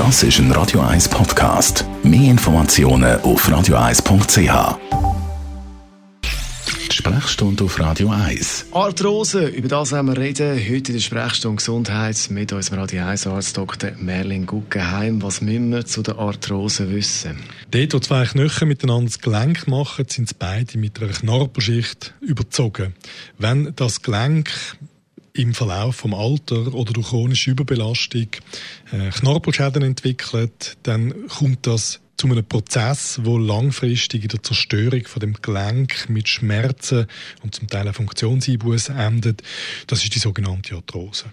Das ist ein Radio 1 Podcast. Mehr Informationen auf radio1.ch. Sprechstunde auf Radio 1. Arthrose, über das werden wir reden. Heute in der Sprechstunde Gesundheit mit unserem Radio 1 Arzt Dr. Merlin Guggenheim. Was müssen wir zu der Arthrose wissen? Dort, wo zwei Knochen miteinander das Gelenk machen, sind beide mit einer Knorpelschicht überzogen. Wenn das Gelenk im Verlauf vom Alter oder durch chronische Überbelastung äh, Knorpelschäden entwickelt, dann kommt das zu einem Prozess, wo langfristig in der Zerstörung von dem Gelenk mit Schmerzen und zum Teil auch Funktionseinbußen endet. Das ist die sogenannte Arthrose.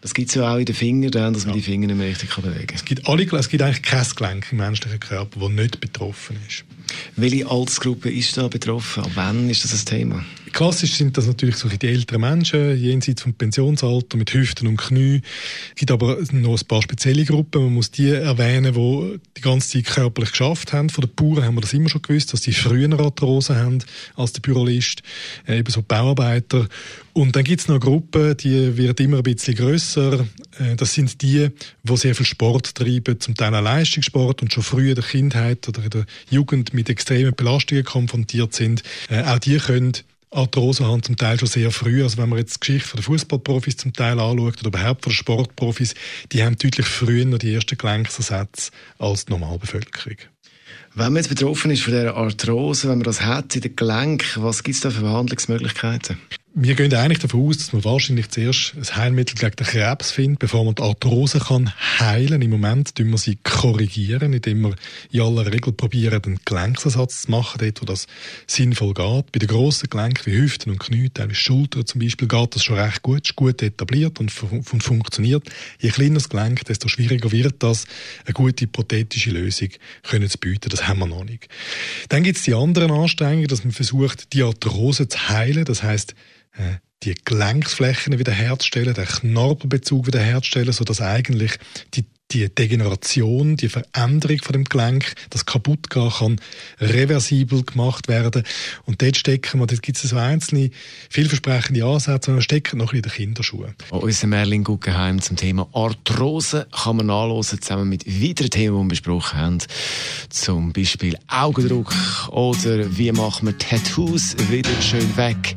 Das gibt es ja auch in den Fingern, dass man ja. die Finger nicht mehr richtig bewegen kann. Es gibt, alle, es gibt eigentlich kein Gelenk im menschlichen Körper, das nicht betroffen ist. Welche Altersgruppe ist da betroffen? Ab wann ist das ein Thema? Klassisch sind das natürlich so die älteren Menschen, jenseits vom Pensionsalter, mit Hüften und Knie. Es gibt aber noch ein paar spezielle Gruppen. Man muss die erwähnen, die die ganze Zeit körperlich geschafft haben. Von den Bauern haben wir das immer schon gewusst, dass die früher Arthrose haben als der Bürolist. Äh, ebenso Bauarbeiter. Und dann gibt es noch eine Gruppe, die wird immer ein bisschen grösser. Äh, das sind die, die sehr viel Sport treiben, zum Teil auch Leistungssport und schon früh in der Kindheit oder in der Jugend mit extremen Belastungen konfrontiert sind. Äh, auch die können Arthrose haben zum Teil schon sehr früh. Also wenn man jetzt die Geschichte der Fußballprofis zum Teil anschaut oder überhaupt von Sportprofis, die haben deutlich früher die ersten Gelenksersätze als die Normalbevölkerung. Wenn man jetzt betroffen ist von dieser Arthrose, wenn man das hat in den Gelenken, was gibt es da für Behandlungsmöglichkeiten? Wir gehen eigentlich davon aus, dass man wahrscheinlich zuerst ein Heilmittel gegen den Krebs findet, bevor man die Arthrose kann heilen. Im Moment tun wir sie korrigieren, indem wir in aller Regel probieren, einen Gelenksersatz zu machen, dort, wo das sinnvoll geht. Bei den grossen Gelenken wie Hüften und Knie, teilweise Schultern zum Beispiel, geht das schon recht gut, ist gut etabliert und, und funktioniert. Je kleiner das Gelenk, desto schwieriger wird das, eine gute prothetische Lösung können zu bieten. Das haben wir noch nicht. Dann gibt es die anderen Anstrengungen, dass man versucht, die Arthrose zu heilen. Das heißt, die Gelenksflächen wiederherzustellen, den Knorpelbezug wiederherzustellen, sodass eigentlich die die Degeneration, die Veränderung von dem Gelenk, das kaputt gehen kann, reversibel gemacht werden. Und dort stecken wir, dort gibt es so einzelne vielversprechende Ansätze, und stecken noch in den Kinderschuhen. Unser Merlin Guggenheim zum Thema Arthrose kann man nachlesen, zusammen mit weiteren Themen, die wir besprochen haben. Zum Beispiel Augendruck oder wie machen wir Tattoos wieder schön weg.